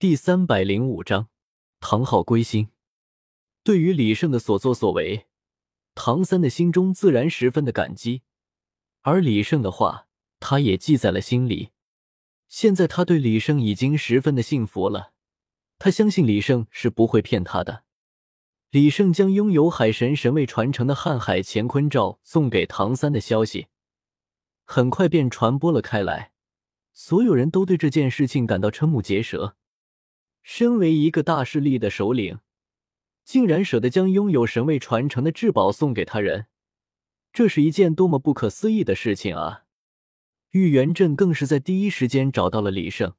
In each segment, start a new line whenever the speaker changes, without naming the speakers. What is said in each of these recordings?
第三百零五章，唐昊归心。对于李胜的所作所为，唐三的心中自然十分的感激，而李胜的话，他也记在了心里。现在他对李胜已经十分的信服了，他相信李胜是不会骗他的。李胜将拥有海神神位传承的瀚海乾坤罩送给唐三的消息，很快便传播了开来，所有人都对这件事情感到瞠目结舌。身为一个大势力的首领，竟然舍得将拥有神位传承的至宝送给他人，这是一件多么不可思议的事情啊！玉元镇更是在第一时间找到了李胜，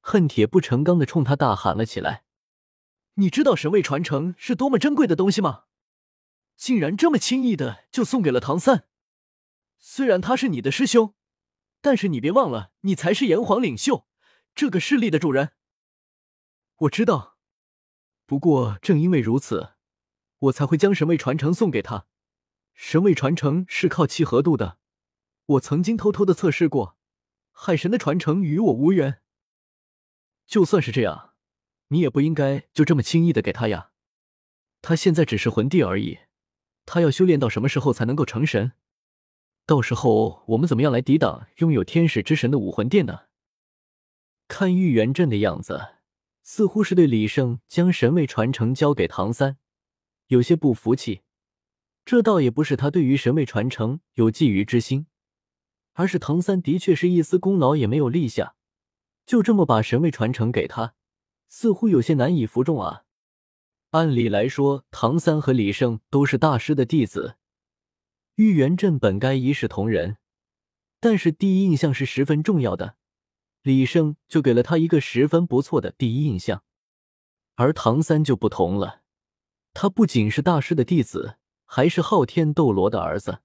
恨铁不成钢的冲他大喊了起来：“你知道神位传承是多么珍贵的东西吗？竟然这么轻易的就送给了唐三！虽然他是你的师兄，但是你别忘了，你才是炎黄领袖，这个势力的主人。”我知道，不过正因为如此，我才会将神位传承送给他。神位传承是靠契合度的，我曾经偷偷的测试过，海神的传承与我无缘。就算是这样，你也不应该就这么轻易的给他呀。他现在只是魂帝而已，他要修炼到什么时候才能够成神？到时候我们怎么样来抵挡拥有天使之神的武魂殿呢？看玉元镇的样子。似乎是对李胜将神位传承交给唐三有些不服气，这倒也不是他对于神位传承有觊觎之心，而是唐三的确是一丝功劳也没有立下，就这么把神位传承给他，似乎有些难以服众啊。按理来说，唐三和李胜都是大师的弟子，玉元镇本该一视同仁，但是第一印象是十分重要的。李胜就给了他一个十分不错的第一印象，而唐三就不同了，他不仅是大师的弟子，还是昊天斗罗的儿子。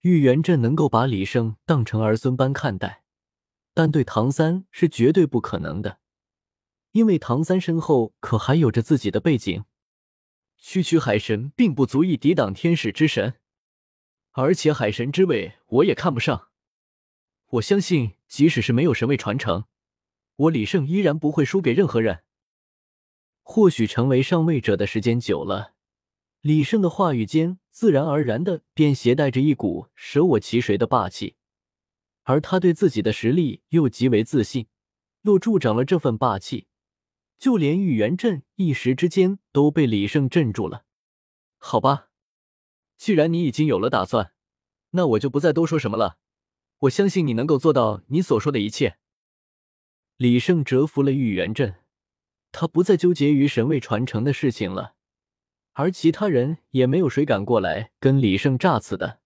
玉元镇能够把李胜当成儿孙般看待，但对唐三是绝对不可能的，因为唐三身后可还有着自己的背景。区区海神并不足以抵挡天使之神，而且海神之位我也看不上。我相信，即使是没有神位传承，我李胜依然不会输给任何人。或许成为上位者的时间久了，李胜的话语间自然而然的便携带着一股舍我其谁的霸气，而他对自己的实力又极为自信。若助长了这份霸气，就连玉元镇一时之间都被李胜镇住了。好吧，既然你已经有了打算，那我就不再多说什么了。我相信你能够做到你所说的一切。李胜折服了玉元镇，他不再纠结于神位传承的事情了，而其他人也没有谁敢过来跟李胜诈刺的。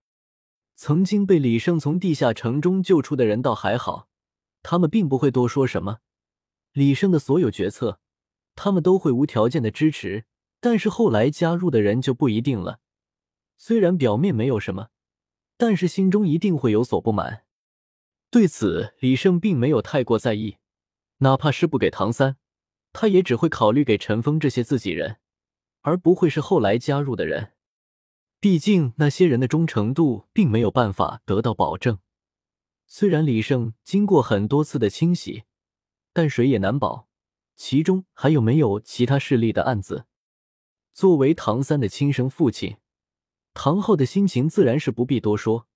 曾经被李胜从地下城中救出的人倒还好，他们并不会多说什么。李胜的所有决策，他们都会无条件的支持。但是后来加入的人就不一定了，虽然表面没有什么，但是心中一定会有所不满。对此，李胜并没有太过在意，哪怕是不给唐三，他也只会考虑给陈峰这些自己人，而不会是后来加入的人。毕竟那些人的忠诚度并没有办法得到保证。虽然李胜经过很多次的清洗，但谁也难保其中还有没有其他势力的案子。作为唐三的亲生父亲，唐昊的心情自然是不必多说。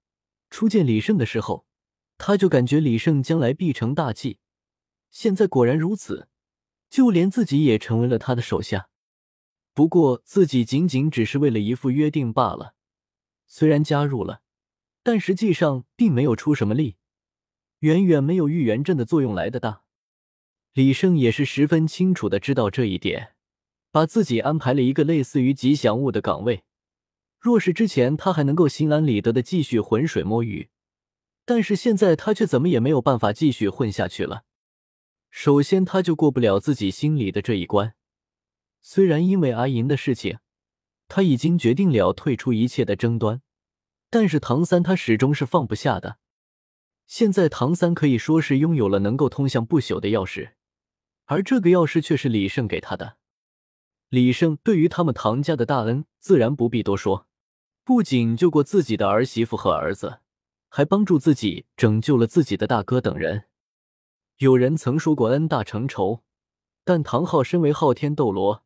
初见李胜的时候。他就感觉李胜将来必成大器，现在果然如此，就连自己也成为了他的手下。不过自己仅仅只是为了一副约定罢了，虽然加入了，但实际上并没有出什么力，远远没有玉元镇的作用来的大。李胜也是十分清楚的知道这一点，把自己安排了一个类似于吉祥物的岗位。若是之前他还能够心安理得的继续浑水摸鱼。但是现在他却怎么也没有办法继续混下去了。首先，他就过不了自己心里的这一关。虽然因为阿银的事情，他已经决定了退出一切的争端，但是唐三他始终是放不下的。现在唐三可以说是拥有了能够通向不朽的钥匙，而这个钥匙却是李胜给他的。李胜对于他们唐家的大恩，自然不必多说，不仅救过自己的儿媳妇和儿子。还帮助自己拯救了自己的大哥等人。有人曾说过“恩大成仇”，但唐昊身为昊天斗罗，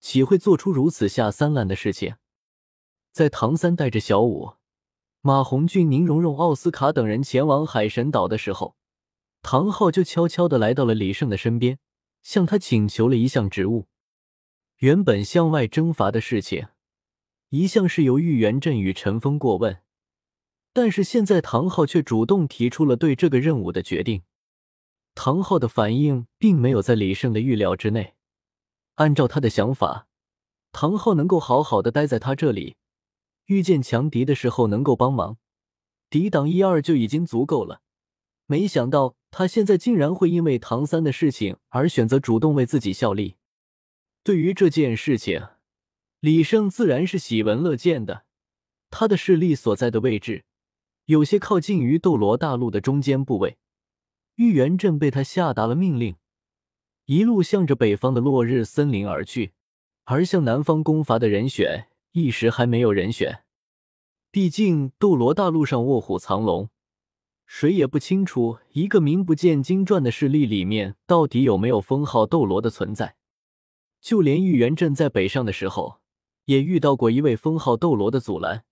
岂会做出如此下三滥的事情？在唐三带着小舞、马红俊、宁荣荣、奥斯卡等人前往海神岛的时候，唐昊就悄悄的来到了李胜的身边，向他请求了一项职务。原本向外征伐的事情，一向是由玉元镇与陈峰过问，但是现在唐昊却主动提出了对这个任务的决定。唐昊的反应并没有在李胜的预料之内。按照他的想法，唐昊能够好好的待在他这里，遇见强敌的时候能够帮忙，抵挡一二就已经足够了。没想到他现在竟然会因为唐三的事情而选择主动为自己效力。对于这件事情，李胜自然是喜闻乐见的。他的势力所在的位置，有些靠近于斗罗大陆的中间部位。玉元镇被他下达了命令，一路向着北方的落日森林而去，而向南方攻伐的人选一时还没有人选。毕竟斗罗大陆上卧虎藏龙，谁也不清楚一个名不见经传的势力里面到底有没有封号斗罗的存在。就连玉元镇在北上的时候，也遇到过一位封号斗罗的阻拦，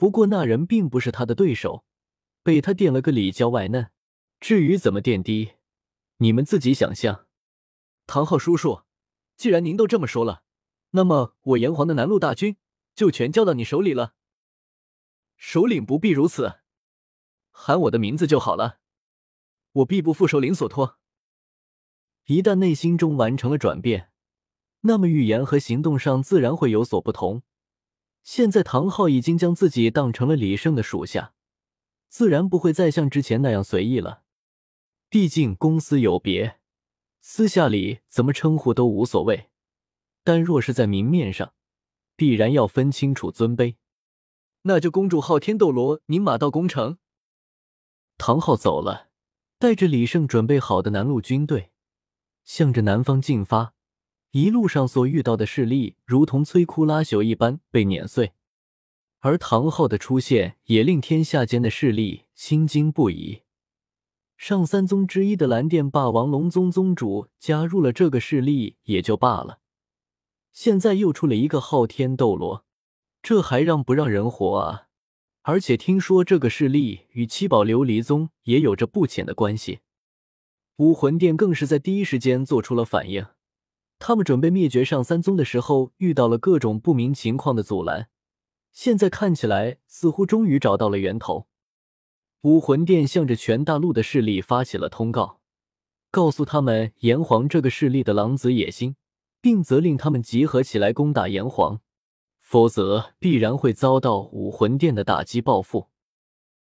不过那人并不是他的对手，被他电了个里焦外嫩。至于怎么垫低，你们自己想象。唐昊叔叔，既然您都这么说了，那么我炎黄的南路大军就全交到你手里了。首领不必如此，喊我的名字就好了，我必不负首领所托。一旦内心中完成了转变，那么语言和行动上自然会有所不同。现在唐昊已经将自己当成了李胜的属下，自然不会再像之前那样随意了。毕竟公私有别，私下里怎么称呼都无所谓，但若是在明面上，必然要分清楚尊卑。那就恭祝昊天斗罗您马到功成。唐昊走了，带着李胜准备好的南路军队，向着南方进发。一路上所遇到的势力，如同摧枯拉朽一般被碾碎，而唐昊的出现也令天下间的势力心惊不已。上三宗之一的蓝电霸王龙宗宗主加入了这个势力也就罢了，现在又出了一个昊天斗罗，这还让不让人活啊？而且听说这个势力与七宝琉璃宗也有着不浅的关系。武魂殿更是在第一时间做出了反应，他们准备灭绝上三宗的时候遇到了各种不明情况的阻拦，现在看起来似乎终于找到了源头。武魂殿向着全大陆的势力发起了通告，告诉他们炎黄这个势力的狼子野心，并责令他们集合起来攻打炎黄，否则必然会遭到武魂殿的打击报复。